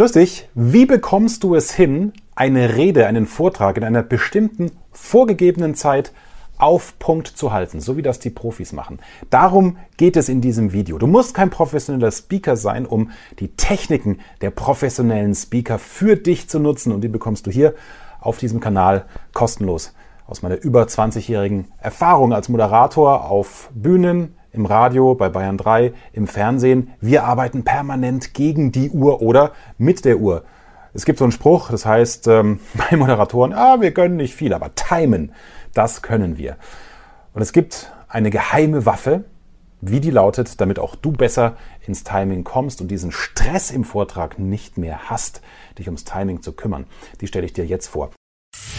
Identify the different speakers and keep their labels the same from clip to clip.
Speaker 1: Grüß dich. Wie bekommst du es hin, eine Rede, einen Vortrag in einer bestimmten vorgegebenen Zeit auf Punkt zu halten, so wie das die Profis machen. Darum geht es in diesem Video. Du musst kein professioneller Speaker sein, um die Techniken der professionellen Speaker für dich zu nutzen und die bekommst du hier auf diesem Kanal kostenlos aus meiner über 20-jährigen Erfahrung als Moderator auf Bühnen, im Radio, bei Bayern 3, im Fernsehen. Wir arbeiten permanent gegen die Uhr oder mit der Uhr. Es gibt so einen Spruch, das heißt ähm, bei Moderatoren, ah, wir können nicht viel, aber timen, das können wir. Und es gibt eine geheime Waffe, wie die lautet, damit auch du besser ins Timing kommst und diesen Stress im Vortrag nicht mehr hast, dich ums Timing zu kümmern. Die stelle ich dir jetzt vor.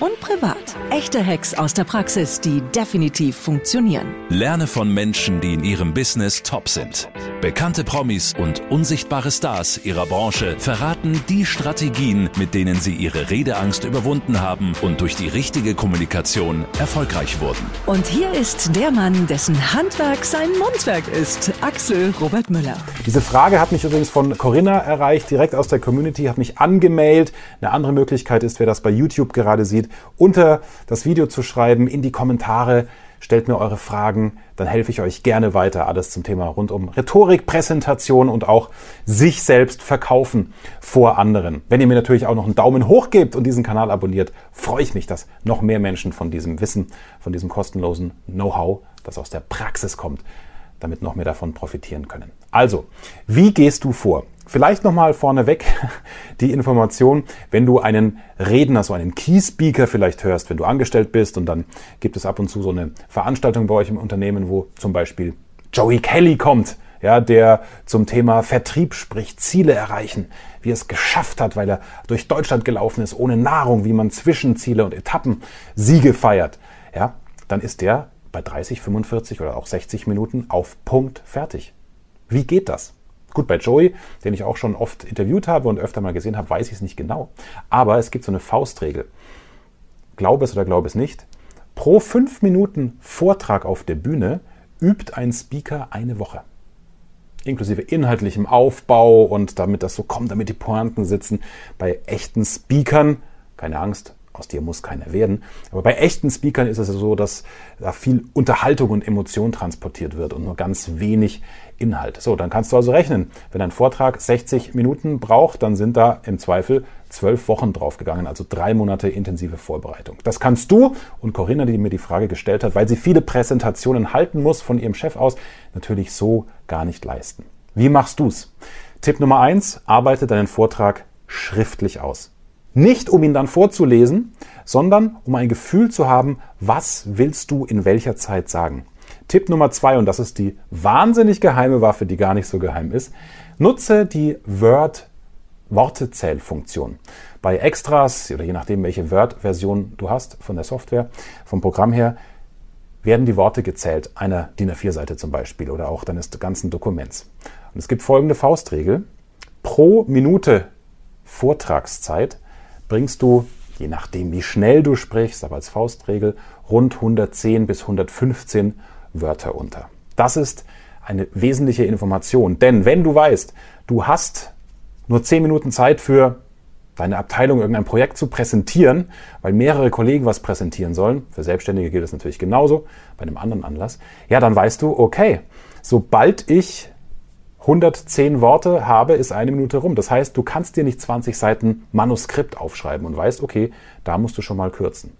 Speaker 2: und privat. Echte Hacks aus der Praxis, die definitiv funktionieren.
Speaker 3: Lerne von Menschen, die in ihrem Business top sind. Bekannte Promis und unsichtbare Stars ihrer Branche verraten die Strategien, mit denen sie ihre Redeangst überwunden haben und durch die richtige Kommunikation erfolgreich wurden.
Speaker 2: Und hier ist der Mann, dessen Handwerk sein Mundwerk ist, Axel Robert Müller.
Speaker 1: Diese Frage hat mich übrigens von Corinna erreicht, direkt aus der Community, hat mich angemeldet. Eine andere Möglichkeit ist, wer das bei YouTube gerade sieht, unter das Video zu schreiben, in die Kommentare stellt mir eure Fragen, dann helfe ich euch gerne weiter. Alles zum Thema rund um Rhetorik, Präsentation und auch sich selbst verkaufen vor anderen. Wenn ihr mir natürlich auch noch einen Daumen hoch gebt und diesen Kanal abonniert, freue ich mich, dass noch mehr Menschen von diesem Wissen, von diesem kostenlosen Know-how, das aus der Praxis kommt, damit noch mehr davon profitieren können. Also, wie gehst du vor? Vielleicht nochmal vorneweg die Information, wenn du einen Redner, so einen Key-Speaker vielleicht hörst, wenn du angestellt bist und dann gibt es ab und zu so eine Veranstaltung bei euch im Unternehmen, wo zum Beispiel Joey Kelly kommt, ja, der zum Thema Vertrieb spricht, Ziele erreichen, wie er es geschafft hat, weil er durch Deutschland gelaufen ist, ohne Nahrung, wie man Zwischenziele und Etappen Siege feiert, ja, dann ist der bei 30, 45 oder auch 60 Minuten auf Punkt fertig. Wie geht das? Gut, bei Joey, den ich auch schon oft interviewt habe und öfter mal gesehen habe, weiß ich es nicht genau. Aber es gibt so eine Faustregel. Glaube es oder glaube es nicht. Pro fünf Minuten Vortrag auf der Bühne übt ein Speaker eine Woche. Inklusive inhaltlichem Aufbau und damit das so kommt, damit die Pointen sitzen. Bei echten Speakern, keine Angst, aus dir muss keiner werden. Aber bei echten Speakern ist es so, dass da viel Unterhaltung und Emotion transportiert wird und nur ganz wenig Inhalt. So, dann kannst du also rechnen. Wenn ein Vortrag 60 Minuten braucht, dann sind da im Zweifel zwölf Wochen draufgegangen, also drei Monate intensive Vorbereitung. Das kannst du und Corinna, die mir die Frage gestellt hat, weil sie viele Präsentationen halten muss von ihrem Chef aus, natürlich so gar nicht leisten. Wie machst du's? Tipp Nummer eins: Arbeite deinen Vortrag schriftlich aus. Nicht um ihn dann vorzulesen, sondern um ein Gefühl zu haben, was willst du in welcher Zeit sagen. Tipp Nummer zwei, und das ist die wahnsinnig geheime Waffe, die gar nicht so geheim ist, nutze die Word Wortezählfunktion. Bei Extras oder je nachdem, welche Word-Version du hast von der Software, vom Programm her, werden die Worte gezählt, einer DIN A4-Seite zum Beispiel oder auch deines ganzen Dokuments. Und es gibt folgende Faustregel. Pro Minute Vortragszeit bringst du, je nachdem wie schnell du sprichst, aber als Faustregel, rund 110 bis 115 Wörter unter. Das ist eine wesentliche Information, denn wenn du weißt, du hast nur 10 Minuten Zeit für deine Abteilung irgendein Projekt zu präsentieren, weil mehrere Kollegen was präsentieren sollen, für Selbstständige gilt das natürlich genauso, bei einem anderen Anlass, ja, dann weißt du, okay, sobald ich 110 Worte habe, ist eine Minute rum. Das heißt, du kannst dir nicht 20 Seiten Manuskript aufschreiben und weißt, okay, da musst du schon mal kürzen.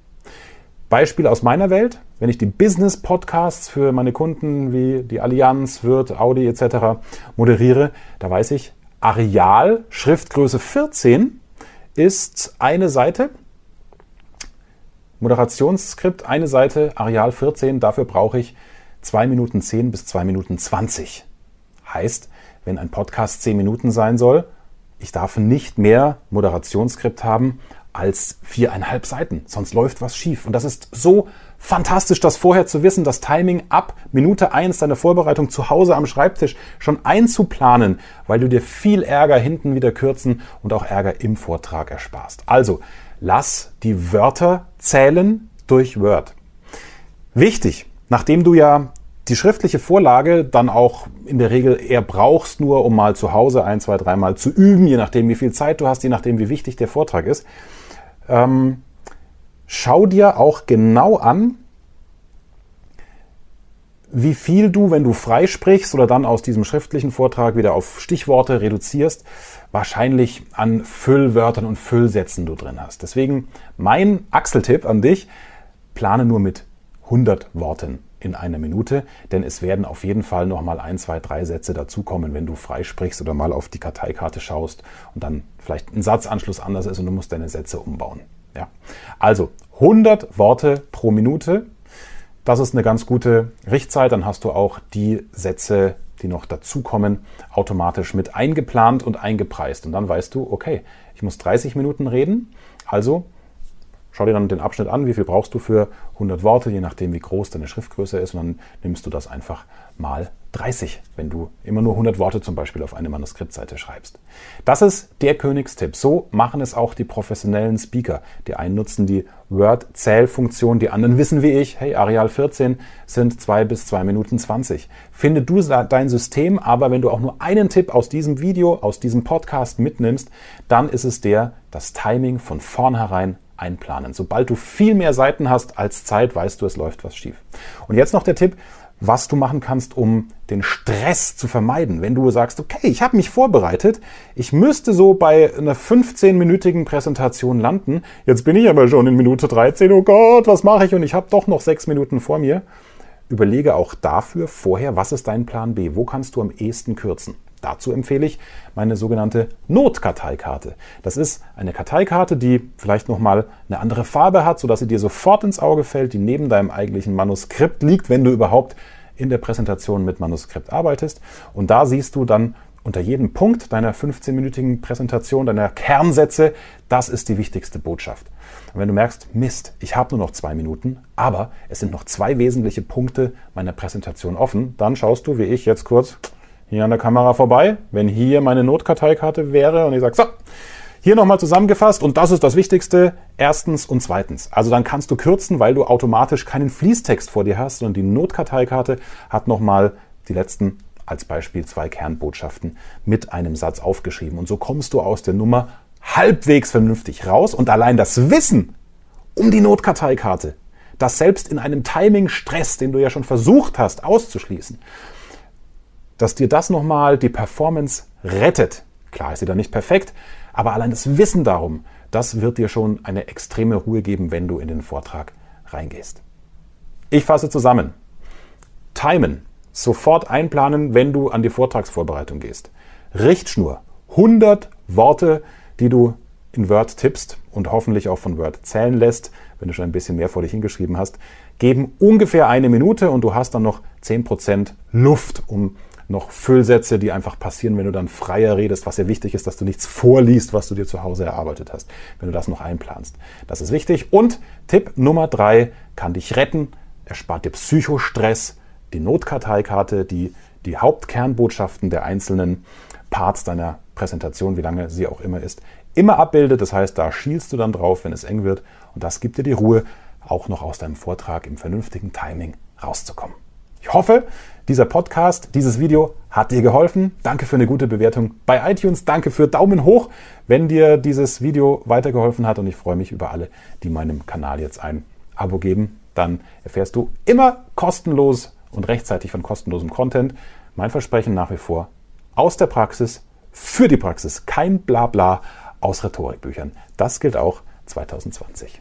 Speaker 1: Beispiel aus meiner Welt, wenn ich die Business-Podcasts für meine Kunden wie die Allianz, Wirt, Audi etc. moderiere, da weiß ich, Areal, Schriftgröße 14 ist eine Seite. Moderationsskript, eine Seite, Areal 14, dafür brauche ich 2 Minuten 10 bis 2 Minuten 20. Heißt, wenn ein Podcast 10 Minuten sein soll, ich darf nicht mehr Moderationsskript haben als viereinhalb Seiten, sonst läuft was schief. Und das ist so Fantastisch, das vorher zu wissen, das Timing ab Minute eins deiner Vorbereitung zu Hause am Schreibtisch schon einzuplanen, weil du dir viel Ärger hinten wieder kürzen und auch Ärger im Vortrag ersparst. Also, lass die Wörter zählen durch Word. Wichtig, nachdem du ja die schriftliche Vorlage dann auch in der Regel eher brauchst, nur um mal zu Hause ein, zwei, dreimal zu üben, je nachdem wie viel Zeit du hast, je nachdem wie wichtig der Vortrag ist. Ähm, schau dir auch genau an, wie viel du, wenn du frei sprichst oder dann aus diesem schriftlichen Vortrag wieder auf Stichworte reduzierst, wahrscheinlich an Füllwörtern und Füllsätzen du drin hast. Deswegen mein Axeltipp an dich, plane nur mit 100 Worten in einer Minute, denn es werden auf jeden Fall noch mal ein, zwei, drei Sätze dazukommen, wenn du frei sprichst oder mal auf die Karteikarte schaust und dann vielleicht ein Satzanschluss anders ist und du musst deine Sätze umbauen. Ja. Also 100 Worte pro Minute. Das ist eine ganz gute Richtzeit. Dann hast du auch die Sätze, die noch dazukommen, automatisch mit eingeplant und eingepreist. Und dann weißt du, okay, ich muss 30 Minuten reden. Also schau dir dann den Abschnitt an, wie viel brauchst du für 100 Worte, je nachdem, wie groß deine Schriftgröße ist. Und dann nimmst du das einfach mal 30, wenn du immer nur 100 Worte zum Beispiel auf eine Manuskriptseite schreibst. Das ist der Königstipp. So machen es auch die professionellen Speaker. Die einen nutzen die Word-Zählfunktion, die anderen wissen wie ich, hey, Areal 14 sind 2 bis 2 Minuten 20. Finde du dein System, aber wenn du auch nur einen Tipp aus diesem Video, aus diesem Podcast mitnimmst, dann ist es der, das Timing von vornherein einplanen. Sobald du viel mehr Seiten hast als Zeit, weißt du, es läuft was schief. Und jetzt noch der Tipp, was du machen kannst, um den Stress zu vermeiden. Wenn du sagst, okay, ich habe mich vorbereitet, ich müsste so bei einer 15-minütigen Präsentation landen, jetzt bin ich aber schon in Minute 13, oh Gott, was mache ich und ich habe doch noch sechs Minuten vor mir. Überlege auch dafür vorher, was ist dein Plan B? Wo kannst du am ehesten kürzen? Dazu empfehle ich meine sogenannte Notkarteikarte. Das ist eine Karteikarte, die vielleicht nochmal eine andere Farbe hat, sodass sie dir sofort ins Auge fällt, die neben deinem eigentlichen Manuskript liegt, wenn du überhaupt in der Präsentation mit Manuskript arbeitest. Und da siehst du dann unter jedem Punkt deiner 15-minütigen Präsentation, deiner Kernsätze, das ist die wichtigste Botschaft. Und wenn du merkst, Mist, ich habe nur noch zwei Minuten, aber es sind noch zwei wesentliche Punkte meiner Präsentation offen, dann schaust du, wie ich jetzt kurz hier an der Kamera vorbei, wenn hier meine Notkarteikarte wäre und ich sage, so, hier nochmal zusammengefasst und das ist das Wichtigste, erstens und zweitens. Also dann kannst du kürzen, weil du automatisch keinen Fließtext vor dir hast, sondern die Notkarteikarte hat nochmal die letzten als Beispiel zwei Kernbotschaften mit einem Satz aufgeschrieben. Und so kommst du aus der Nummer halbwegs vernünftig raus und allein das Wissen um die Notkarteikarte, das selbst in einem Timing-Stress, den du ja schon versucht hast auszuschließen, dass dir das nochmal die Performance rettet. Klar ist sie dann nicht perfekt, aber allein das Wissen darum, das wird dir schon eine extreme Ruhe geben, wenn du in den Vortrag reingehst. Ich fasse zusammen. Timen. Sofort einplanen, wenn du an die Vortragsvorbereitung gehst. Richtschnur. 100 Worte, die du in Word tippst und hoffentlich auch von Word zählen lässt, wenn du schon ein bisschen mehr vor dich hingeschrieben hast, geben ungefähr eine Minute und du hast dann noch 10% Luft, um noch Füllsätze, die einfach passieren, wenn du dann freier redest, was ja wichtig ist, dass du nichts vorliest, was du dir zu Hause erarbeitet hast, wenn du das noch einplanst. Das ist wichtig. Und Tipp Nummer drei kann dich retten, erspart dir Psychostress, die Notkarteikarte, die die Hauptkernbotschaften der einzelnen Parts deiner Präsentation, wie lange sie auch immer ist, immer abbildet. Das heißt, da schielst du dann drauf, wenn es eng wird. Und das gibt dir die Ruhe, auch noch aus deinem Vortrag im vernünftigen Timing rauszukommen. Ich hoffe, dieser Podcast, dieses Video hat dir geholfen. Danke für eine gute Bewertung bei iTunes. Danke für Daumen hoch, wenn dir dieses Video weitergeholfen hat. Und ich freue mich über alle, die meinem Kanal jetzt ein Abo geben. Dann erfährst du immer kostenlos und rechtzeitig von kostenlosem Content. Mein Versprechen nach wie vor aus der Praxis für die Praxis. Kein Blabla aus Rhetorikbüchern. Das gilt auch 2020.